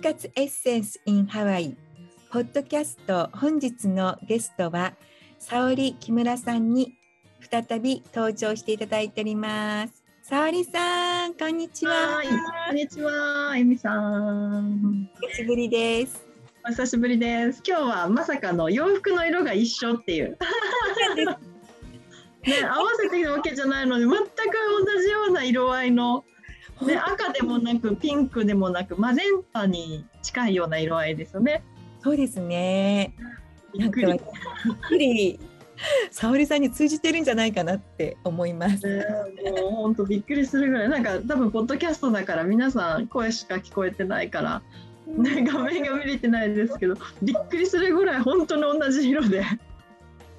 就活エッセンス in ハワイポッドキャスト本日のゲストは沙織木村さんに再び登場していただいております。沙織さんこんにちは。こんにちはえみさん。久しぶりです。お久しぶりです。今日はまさかの洋服の色が一緒っていう。ね、合わせてるわけじゃないので全く同じような色合いので赤でもなくピンクでもなくマゼンタに近いような色合いですよね。そうですね。びっくり。びっくり。沙織さんに通じてるんじゃないかなって思います。えー、もう本当びっくりするぐらいなんか多分ポッドキャストだから皆さん声しか聞こえてないから、ね、画面が見れてないですけどびっくりするぐらい本当に同じ色で。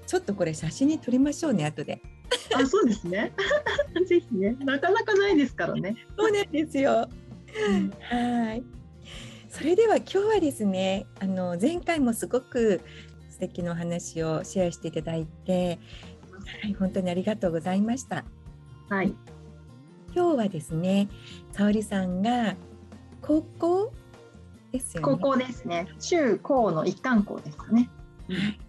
ちょっとこれ写真に撮りましょうね後で。あ、そうですね。ぜひね、なかなかないですからね。そうなんですよ。はい。それでは今日はですね、あの前回もすごく素敵なお話をシェアしていただいて、はい、本当にありがとうございました。はい。今日はですね、沙織さんが高校ですよね。高校ですね。中高の一貫校ですね。はい。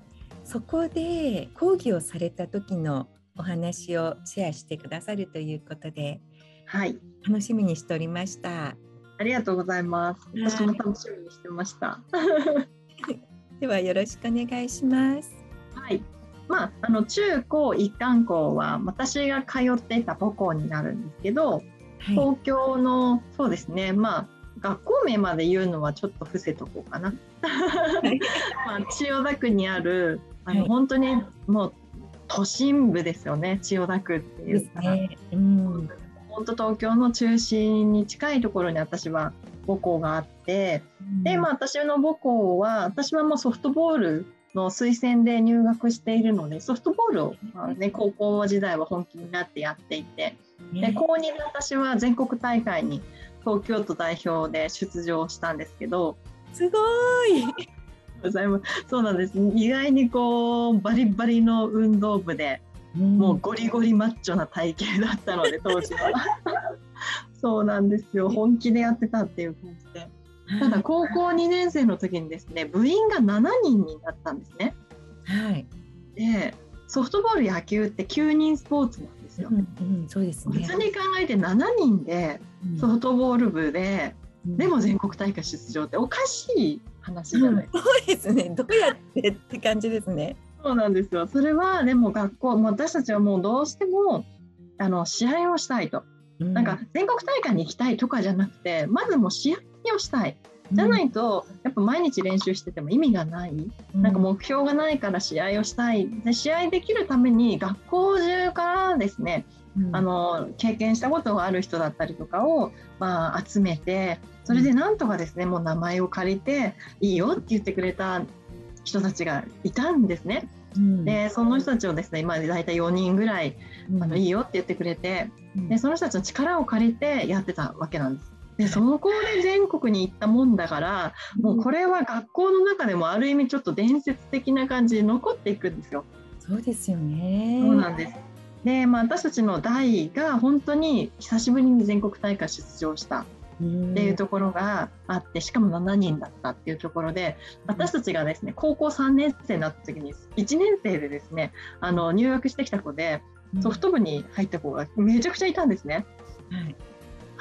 そこで講義をされた時のお話をシェアしてくださるということで、はい、楽しみにしておりました。ありがとうございます。私も楽しみにしてました。ではよろしくお願いします。はい。まあ、あの中高一貫校は私が通っていた母校になるんですけど、はい、東京のそうですねまあ学校名まで言うのはちょっと伏せとこうかな。まあ、千代田区にあるあの、はい、本当にもう都心部ですよね千代田区っていうか、ね、うん、本当東京の中心に近いところに私は母校があって、うん、でまあ私の母校は私はもうソフトボールの推薦で入学しているのでソフトボールを、まあね、高校時代は本気になってやっていて、で高2で私は全国大会に東京都代表で出場したんですけどすごいございます。そうなんです。意外にこうバリバリの運動部で、もうゴリゴリマッチョな体型だったので 当時は。そうなんですよ。本気でやってたっていう感じで。ただ高校2年生の時にですね、部員が7人になったんですね。はい。で、ソフトボール野球って9人スポーツなんですよ。うんうん、そうですね。普通に考えて7人でソフトボール部で、うん、でも全国大会出場っておかしい話じゃない、うん、そうですね。どうやってって感じですね。そうなんですよ。それはでも学校も私たちはもうどうしてもあの試合をしたいと、うん、なんか全国大会に行きたいとかじゃなくてまずもう試合をしたい。じゃないと、やっぱ毎日練習してても意味がない、なんか目標がないから試合をしたい。で試合できるために学校中からですね、うん、あの経験したことがある人だったりとかを、まあ、集めてそれでなんとかですねもう名前を借りていいよって言ってくれた人たちがいたんですね。うん、でその人たちをですね今大体4人ぐらい、あのいいよって言ってくれて、でその人たちの力を借りてやってたわけなんです。でその子で全国に行ったもんだからもうこれは学校の中でもある意味ちょっと伝説的な感じで残っていくんですよ。そうですよね。そうなんですで、まあ、私たちの代が本当に久しぶりに全国大会出場したっていうところがあってしかも7人だったっていうところで私たちがですね高校3年生になった時に1年生でですねあの入学してきた子でソフト部に入った子がめちゃくちゃいたんですね。はい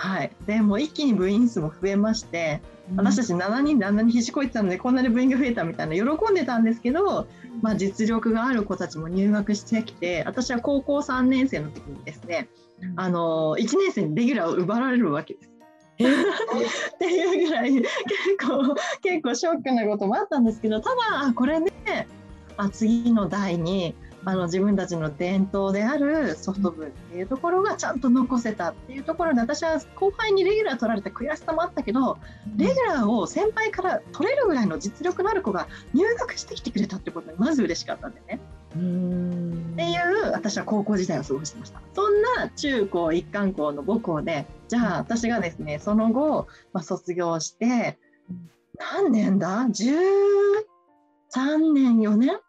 はい、でも一気に部員数も増えまして、私たち7人であんなにひしこいてたのでこんなに部員が増えたみたいな喜んでたんですけど、まあ、実力がある子たちも入学してきて私は高校3年生の時にですねあの1年生にレギュラーを奪われるわけです。っていうぐらい結構結構ショックなこともあったんですけどただこれねあ次の代にあの自分たちの伝統であるソフト部っていうところがちゃんと残せたっていうところで私は後輩にレギュラー取られた悔しさもあったけどレギュラーを先輩から取れるぐらいの実力のある子が入学してきてくれたってことにまず嬉しかったんでね。っていう私は高校時代を過ごしてました。そんな中高一貫校の母校でじゃあ私がですねその後、まあ、卒業して何年だ？13年4年？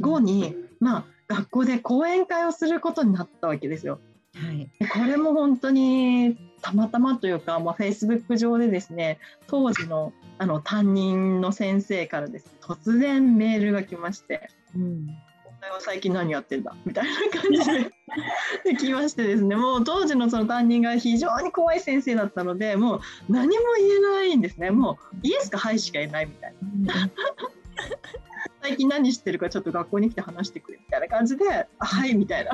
後に、まあ学校で講演会をすることになったわけですよ。はい、これも本当にたまたまというか、まあ、Facebook 上でですね当時のあの担任の先生からです、ね、突然メールが来まして「うん、お前は最近何やってんだ?」みたいな感じで で来ましてですねもう当時のその担任が非常に怖い先生だったのでもう何も言えないんですねもうイエスかハイしか言えないみたいな。最近何してるかちょっと学校に来て話してくれみたいな感じで「はい」みたいな。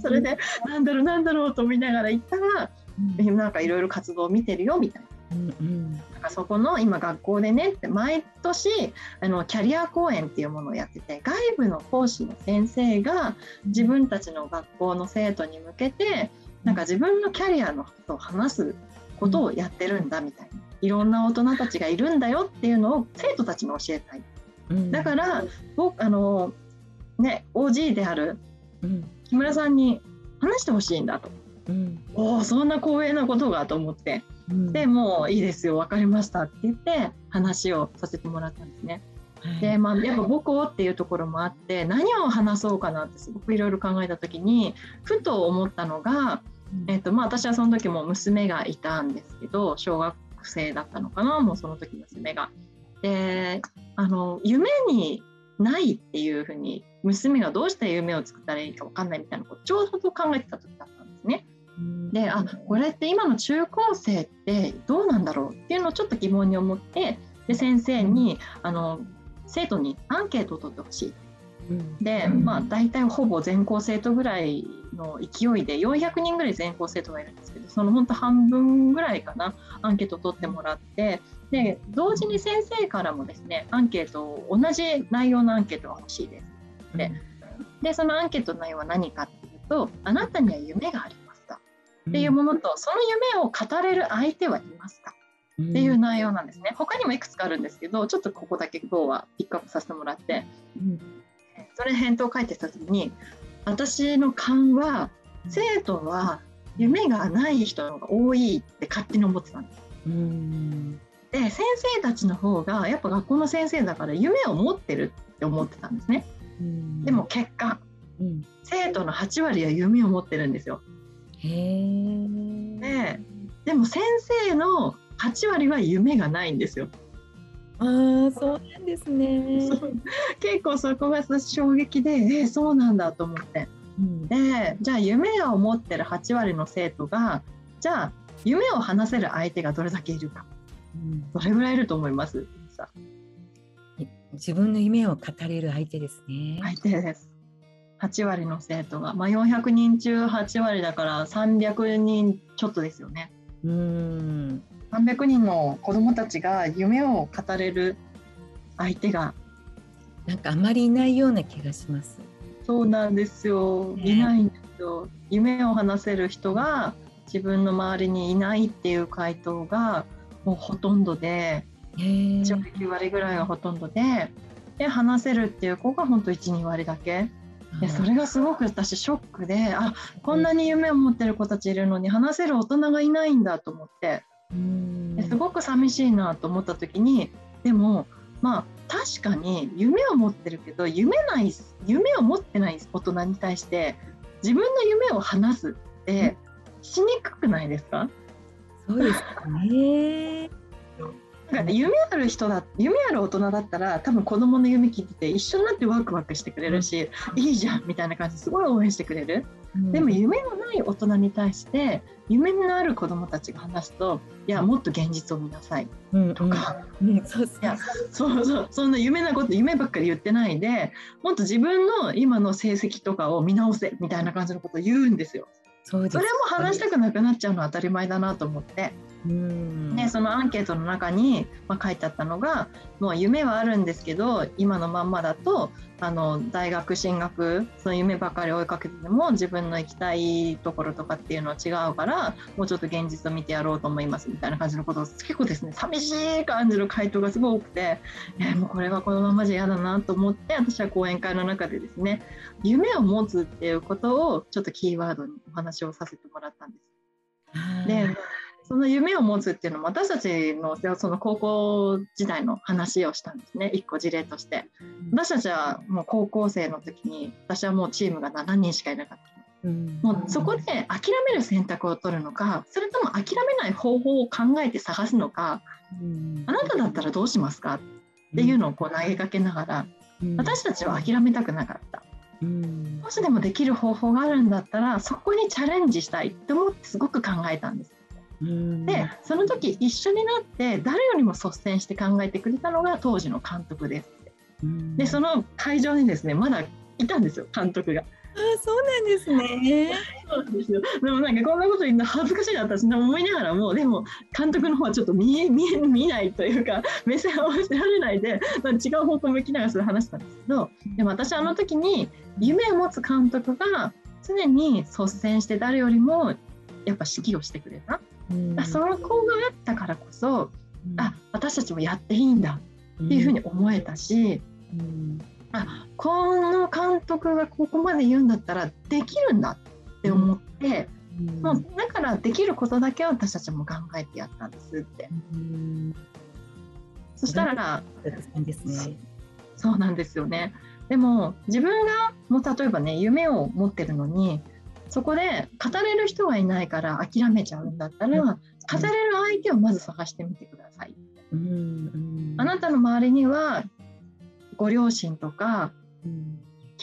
それで「なんだろうなんだろう」と思いながら行ったらうん、なんかいろいろ活動を見てるよみたいな。うんうん、なんかそこの今学校でねって毎年あのキャリア講演っていうものをやってて外部の講師の先生が自分たちの学校の生徒に向けてなんか自分のキャリアのことを話すことをやってるんだみたいな、いろんな大人たちがいるんだよっていうのを生徒たちに教えたい。だから僕あのね OG である木村さんに話してほしいんだと。うん、おおそんな光栄なことがと思って、うん、でもういいですよ分かりましたって言って話をさせてもらったんですね。でまあ、やっぱ母校っていうところもあって何を話そうかなってすごくいろいろ考えた時にふと思ったのが、えーとまあ、私はその時も娘がいたんですけど小学生だったのかなもうその時娘が。であの夢にないっていうふうに娘がどうして夢を作ったらいいか分かんないみたいなことちょうど考えてた時だったんですね。であこれって今の中高生ってどうなんだろうっていうのをちょっと疑問に思ってで先生にあの生徒にアンケートを取ってほしい。で、まあ、大体ほぼ全校生徒ぐらいの勢いで400人ぐらい全校生徒がいるんですけどその本当半分ぐらいかなアンケートを取ってもらってで同時に先生からもですねアンケート同じ内容のアンケートが欲しいです。ででそのアンケートの内容は何かっていうとあなたには夢がありっていうものと、その夢を語れる相手はいますか？っていう内容なんですね。他にもいくつかあるんですけど、ちょっとここだけ今日はピックアップさせてもらって、それ返答を書いてた時に、私の勘は、生徒は夢がない人の方が多いって勝手に思ってたんです。で、先生たちの方が、やっぱ学校の先生だから夢を持ってるって思ってたんですね。でも結果、生徒の8割は夢を持ってるんですよ。ででも先生の8割は夢がないんですよ。ああそうなんですね。結構そこが衝撃でえー、そうなんだと思って。うん、でじゃあ夢を持ってる8割の生徒がじゃあ夢を話せる相手がどれだけいるか、うん、どれぐらいいると思います自分の夢を語れる相手ですね。相手です。8割の生徒が、まあ、400人中8割だから300人ちょっとですよね。うん300人の子どもたちが夢を語れる相手がなんかあまりいないような気がします。そうなんですよ、いないんですよ。夢を話せる人が自分の周りにいないっていう回答がもうほとんどで1割9割ぐらいがほとんどでで話せるっていう子が本当12割だけ。でそれがすごく私ショックであこんなに夢を持ってる子たちいるのに話せる大人がいないんだと思って。ですごく寂しいなと思った時にでもまあ確かに夢を持ってるけど夢ない夢を持ってない大人に対して自分の夢を話すってしにくくないですか？そうですね。なんか夢ある人だ夢ある大人だったら多分子供の夢聞いてて一緒になってワクワクしてくれるし、うん、いいじゃんみたいな感じですごい応援してくれる、うん、でも夢のない大人に対して夢のある子供たちが話すといやもっと現実を見なさいとか、うんうん、そうそうそんな夢なこと夢ばっかり言ってないでもっと自分の今の成績とかを見直せみたいな感じのことを言うんですよ。それも話したくなくなっちゃうのは当たり前だなと思って。でそのアンケートの中に、まあ、書いてあったのがもう夢はあるんですけど今のまんまだとあの大学進学その夢ばかり追いかけてても自分の行きたいところとかっていうのは違うからもうちょっと現実を見てやろうと思いますみたいな感じのことを結構ですね寂しい感じの回答がすごい多くて、えー、もうこれはこのままじゃ嫌だなと思って私は講演会の中でですね夢を持つっていうことをちょっとキーワードにお話をさせてもらったんです。でその夢を持つっていうのも私たちのその高校時代の話をしたんですね。一個事例として。私たちはもう高校生の時に私はもうチームが7人しかいなかった。うん、もうそこで諦める選択を取るのかそれとも諦めない方法を考えて探すのか、うん、あなただったらどうしますか？っていうのをこう投げかけながら、うん、私たちは諦めたくなかった。うん、もしでもできる方法があるんだったらそこにチャレンジしたいって思ってすごく考えたんです。でその時一緒になって誰よりも率先して考えてくれたのが当時の監督です。でその会場にですねまだいたんですよ監督が。あそうなんですね。そうなんですよ。でもなんかこんなこと言うの恥ずかしいな私思いながらもでも監督の方はちょっと見え 見え見ないというか 目線を合わせられないで、まあ、違う方向向きながらそれ話したんですけどでも私あの時に夢を持つ監督が常に率先して誰よりもやっぱ指揮をしてくれた。うん、その子があったからこそ、うん、あ私たちもやっていいんだっていうふうに思えたし、うん、あこの監督がここまで言うんだったらできるんだって思って、うん、もうだからできることだけは私たちも考えてやったんですって。うん、そしたら、そうなんですよね。でも自分がもう例えばね夢を持ってるのにそこで語れる人がいないから諦めちゃうんだったら、語れる相手をまず探してみてください。うん、あなたの周りにはご両親とか、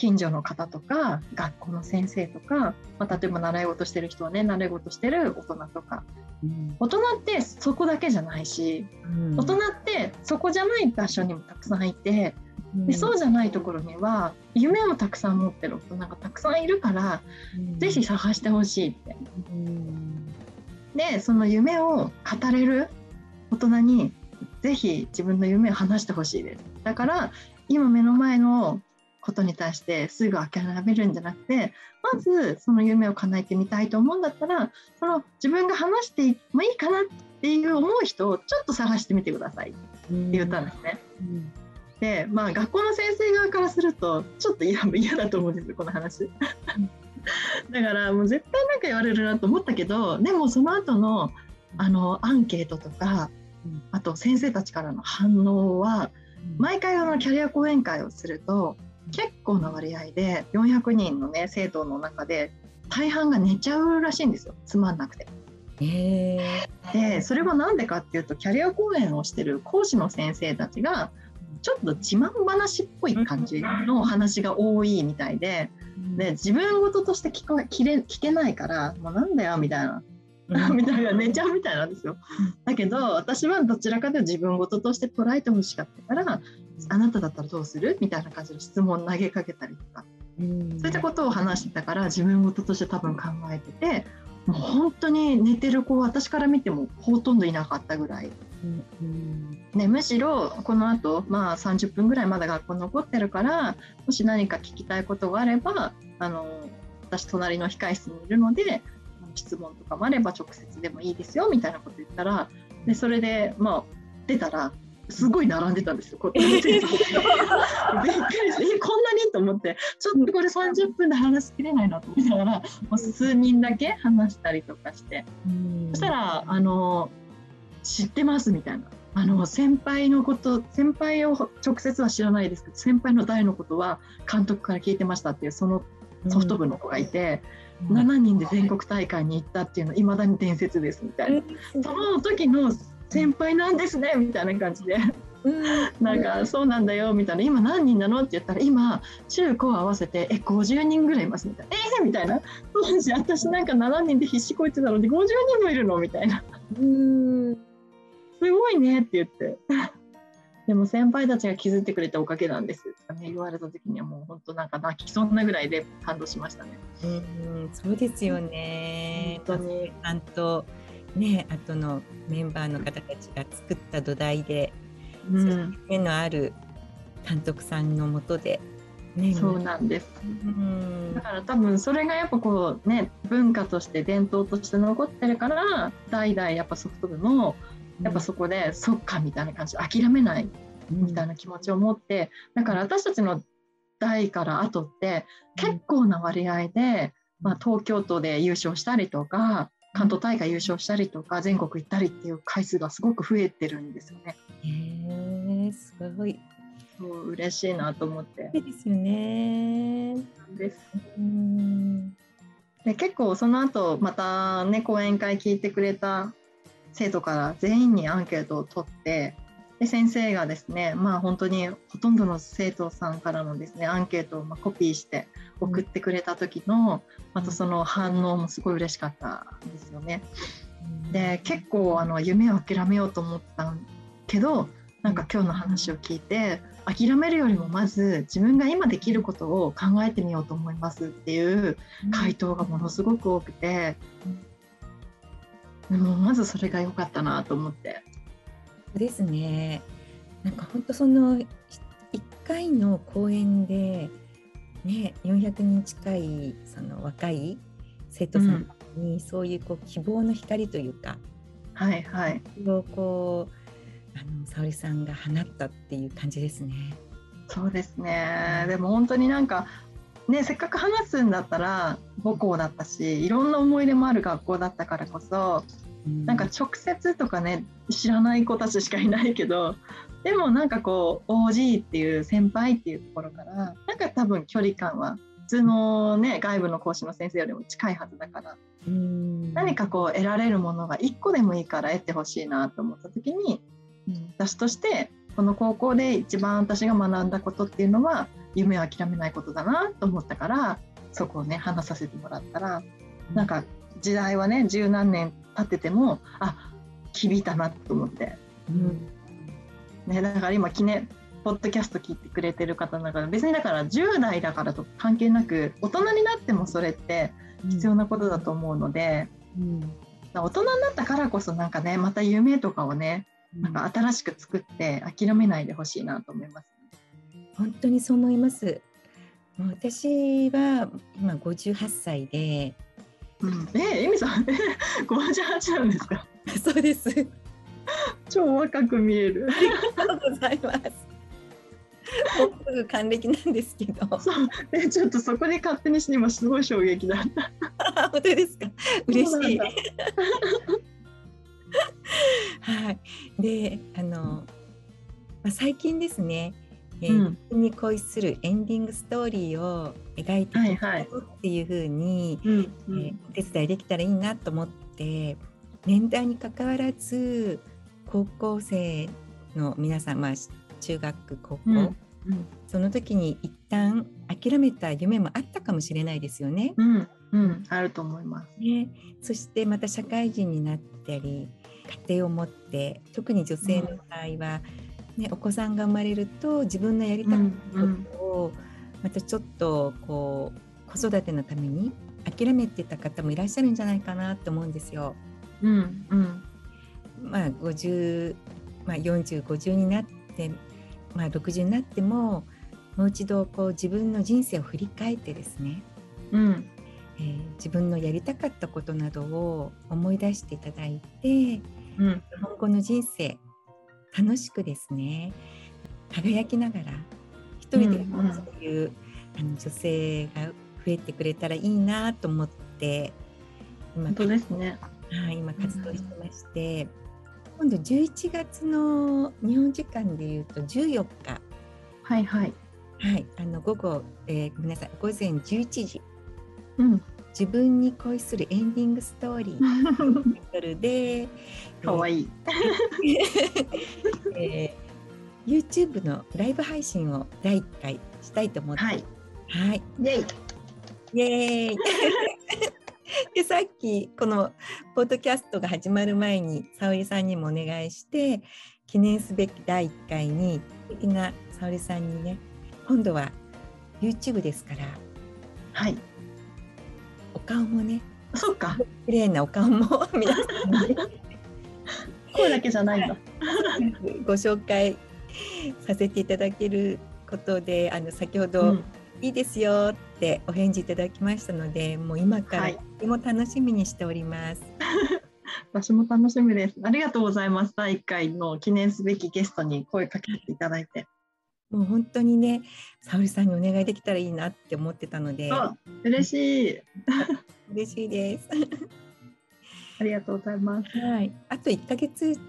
近所の方とか学校の先生とか、まあ、例えば習い事してる人はね習い事してる大人とか、うん、大人ってそこだけじゃないし、うん、大人ってそこじゃない場所にもたくさんいて、うん、でそうじゃないところには夢をたくさん持ってる大人がたくさんいるから、うん、ぜひ探してほしいって。でその夢を語れる大人にぜひ自分の夢を話してほしいです。だから今目の前のことに対してすぐ諦めるんじゃなくてまずその夢を叶えてみたいと思うんだったらその自分が話してもいいかなっていう思う人をちょっと探してみてくださいって言ったんですね。うん。でまあ学校の先生側からするとちょっと嫌嫌だと思うんですよこの話。だからもう絶対なんか言われるなと思ったけどでもその後のあのアンケートとかあと先生たちからの反応は毎回あのキャリア講演会をすると結構な割合で400人のね生徒の中で大半が寝ちゃうらしいんですよ。つまんなくて。でそれは何でかっていうとキャリア講演をしてる講師の先生たちがちょっと自慢話っぽい感じの話が多いみたいでで自分事として聞こ聞れ聞けないからもうなんだよみたいな。みたいな寝ちゃうみたいなんですよ。だけど私はどちらかというと自分事として捉えてほしかったからあなただったらどうする？みたいな感じの質問投げかけたりとか、そういったことを話してたから自分事として多分考えててもう本当に寝てる子私から見てもほとんどいなかったぐらい。ね、むしろこのあと、まあ、30分ぐらいまだ学校残ってるからもし何か聞きたいことがあればあの私隣の控室にいるので質問とかもあれば直接でもいいですよみたいなこと言ったらでそれでまあ出たらすごい並んでたんですよ、こびっくりして、えこんなに？と思って、ちょっとこれ30分で話しきれないなと思いながら、もう数人だけ話したりとかして、そしたら、あの、知ってますみたいな。あの先輩のこと先輩を直接は知らないですけど先輩の代のことは監督から聞いてましたっていうそのソフト部の子がいて、7人で全国大会に行ったっていうのいまだに伝説ですみたいな、その時の先輩なんですねみたいな感じで。なんかそうなんだよみたいな。今何人なのって言ったら今中高合わせてえ50人ぐらいいますみたいな。えー、みたいな。当時私なんか7人で必死こいてたので50人もいるの？みたいな。うん。すごいねって言って。でも先輩たちが気づいてくれたおかげなんですとかね。言われた時にはもう本当なんか泣きそうなぐらいで感動しましたね。うんそうですよね。本当に。ちゃんとね後のメンバーの方たちが作った土台で、うん、目のある監督さんのもとで。ね、そうなんです、うん、だから多分それがやっぱこうね文化として伝統として残ってるから代々やっぱソフト部のやっぱそこで、そっかみたいな感じ諦めないみたいな気持ちを持ってだから私たちの代から後って結構な割合で、まあ、東京都で優勝したりとか関東大会優勝したりとか全国行ったりっていう回数がすごく増えてるんですよね。へえすごい。そう嬉しいなと思って。ですよね。です。うんで結構その後またね講演会聞いてくれた生徒から全員にアンケートを取ってで先生がですねまあ本当にほとんどの生徒さんからのですねアンケートをまコピーして送ってくれた時のまたその反応もすごい嬉しかったんですよね。で結構あの夢を諦めようと思ったけどなんか今日の話を聞いて諦めるよりもまず自分が今できることを考えてみようと思いますっていう回答がものすごく多くて、もうまずそれが良かったなと思って。ですねなんか本当その1回の講演で、ね、400人近いその若い生徒さんにそういうこう希望の光というか、うん、はい。はい、をこうあの沙織さんが放ったっていう感じですね。そうですね、でも本当になんかね、せっかく話すんだったら母校だったしいろんな思い出もある学校だったからこそ、うん、なんか直接とかね知らない子たちしかいないけどでもなんかこう OG っていう先輩っていうところからなんか多分距離感は普通のね外部の講師の先生よりも近いはずだから、うん、何かこう得られるものが1個でもいいから得てほしいなと思った時に私としてこの高校で一番私が学んだことっていうのは夢を諦めないことだなと思ったからそこをね話させてもらったらなんか時代はね十何年経っててもあ響いたなと思って、うんね、だから今記念ポッドキャスト聞いてくれてる方だから別にだから10代だからと関係なく大人になってもそれって必要なことだと思うので、うん、大人になったからこそなんかねまた夢とかをねなんか新しく作って諦めないでほしいなと思います。本当にそう思います。私は今58歳で、うん、え、エミさん、58なんですか？そうです。超若く見える。ありがとうございます。もうすぐ還暦なんですけど。そう、え、ちょっとそこで勝手にして今すごい衝撃だった。本当ですか？嬉しい。はい、であの、まあ、最近ですね、えー、うん、に恋するエンディングストーリーを描いていくっていうふうに、はいはい、えー、お手伝いできたらいいなと思って年代にかかわらず高校生の皆さん、まあ、中学高校、うんうん、その時に一旦諦めた夢もあったかもしれないですよね。うん、うん、あると思います。ね、そしてまた社会人になったり家庭を持って特に女性の場合は、ね、お子さんが生まれると自分のやりたかったことをまたちょっとこう子育てのために諦めてた方もいらっしゃるんじゃないかなと思うんですよ。うんうん、まあ50、まあ、4050になって、まあ、60になってももう一度こう自分の人生を振り返ってですね、うん。えー、自分のやりたかったことなどを思い出していただいて、うん、今後の人生楽しくですね輝きながら一人でそういう、うんうん、あの女性が増えてくれたらいいなと思って今本当ですね、はい、今活動してまして、うん、今度11月の日本時間でいうと14日。はいはい。はいあの午後、えー、ごめんなさい。午前11時、うん、自分に恋するエンディングストーリー。というタイトルで かわいい、えー、YouTube のライブ配信を第1回したいと思って。はい、はい、イェイ。イエーイ でさっきこのポッドキャストが始まる前に沙織さんにもお願いして記念すべき第1回に素敵な沙織さんにね今度は YouTube ですからはい。お顔もねそっか。綺麗なお顔も 皆さんに声だけじゃないんだ。ご紹介させていただけることであの先ほど、うん、いいですよってお返事いただきましたのでもう今からとても楽しみにしております。は い私も楽しみです。ありがとうございます。第1回の記念すべきゲストに声かけていただいて。もう本当にね、沙織さんにお願いできたらいいなって思ってたので。嬉しい。嬉しいです。ありがとうございます。はい。あと1ヶ月ち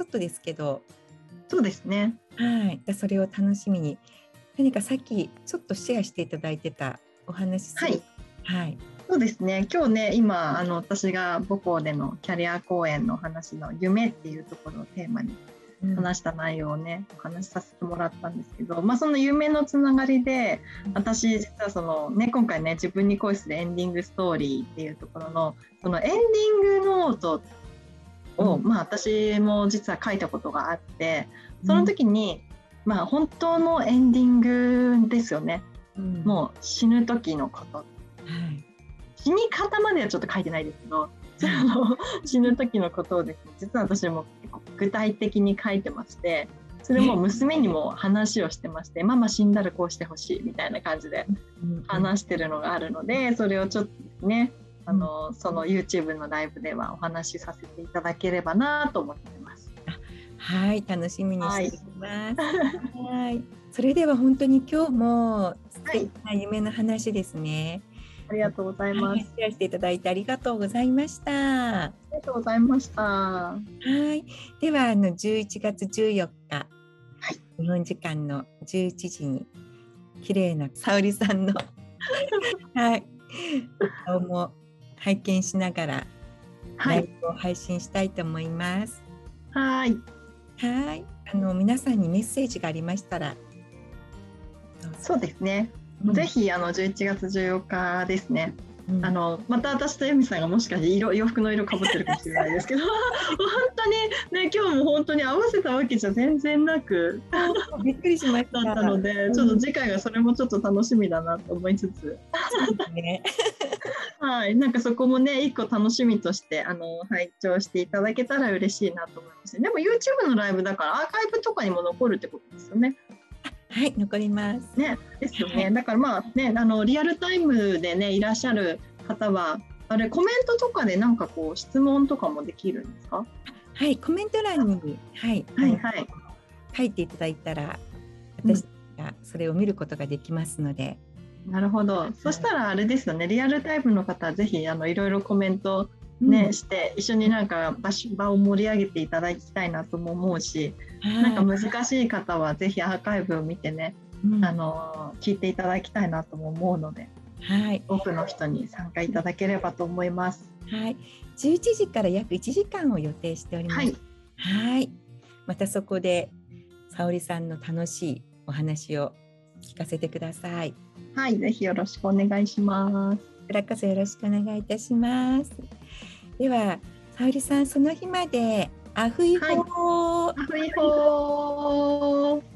ょっとですけど。そうですね。はい。それを楽しみに。何かさっきちょっとシェアしていただいてたお話はい。はい。そうですね。今日ね今あの私が母校でのキャリア講演の話の夢っていうところをテーマに話した内容をね、お話しさせてもらったんですけど、まあ、その夢のつながりで私実はその、ね、今回ね自分に恋するエンディングストーリーっていうところのそのエンディングノートを、うん、まあ、私も実は書いたことがあってその時に、うん、まあ、本当のエンディングですよね、うん、もう死ぬ時のこと、はい、死に方まではちょっと書いてないですけど死ぬ時のことをですね 実は私も具体的に書いてましてそれも娘にも話をしてましてママ死んだらこうしてほしいみたいな感じで話してるのがあるのでそれをちょっとねあのその YouTube のライブではお話しさせていただければなと思ってます。はい楽しみにしています。はい、それでは本当に今日も素敵な夢の話ですね。はいありがとうございます。シェアしていただいてありがとうございました。ありがとうございました。はい。ではあの11月14日、はい、日本時間の11時に綺麗な沙織さんの はい顔も拝見しながらライブを配信したいと思います。はい。はい。あの皆さんにメッセージがありましたら。そうですね。ぜひあの11月14日ですね。うん、あのまた私と由美さんがもしかして色洋服の色かぶってるかもしれないですけど。本当にね今日も本当に合わせたわけじゃ全然なく。びっくりしました。だったので、ちょっと次回がそれもちょっと楽しみだなと思いつつ、ね、はいなんかそこもね一個楽しみとしてあの拝聴していただけたら嬉しいなと思います。でも YouTube のライブだからアーカイブとかにも残るってことですよね。はい残ります。ねですよね。だからまあねあのリアルタイムでねいらっしゃる方はあれコメントとかでなんかこう質問とかもできるんですか？はいコメント欄にはいはいはい、書いていただいたら私がそれを見ることができますので。うん、なるほど。そしたらあれですよねリアルタイムの方ぜひあのいろいろコメントね、うん、して一緒になんか場場を盛り上げていただきたいなとも思うし、なんか難しい方はぜひアーカイブを見てね、うん、あの聞いていただきたいなとも思うので、はい、多くの人に参加いただければと思います。はい、11時から約1時間を予定しております。はい、はいまたそこで沙織さんの楽しいお話を聞かせてください。はい、ぜひよろしくお願いします。こちらこそよろしくお願いいたします。では沙織さんその日までアフイホー、はい、アフイホー。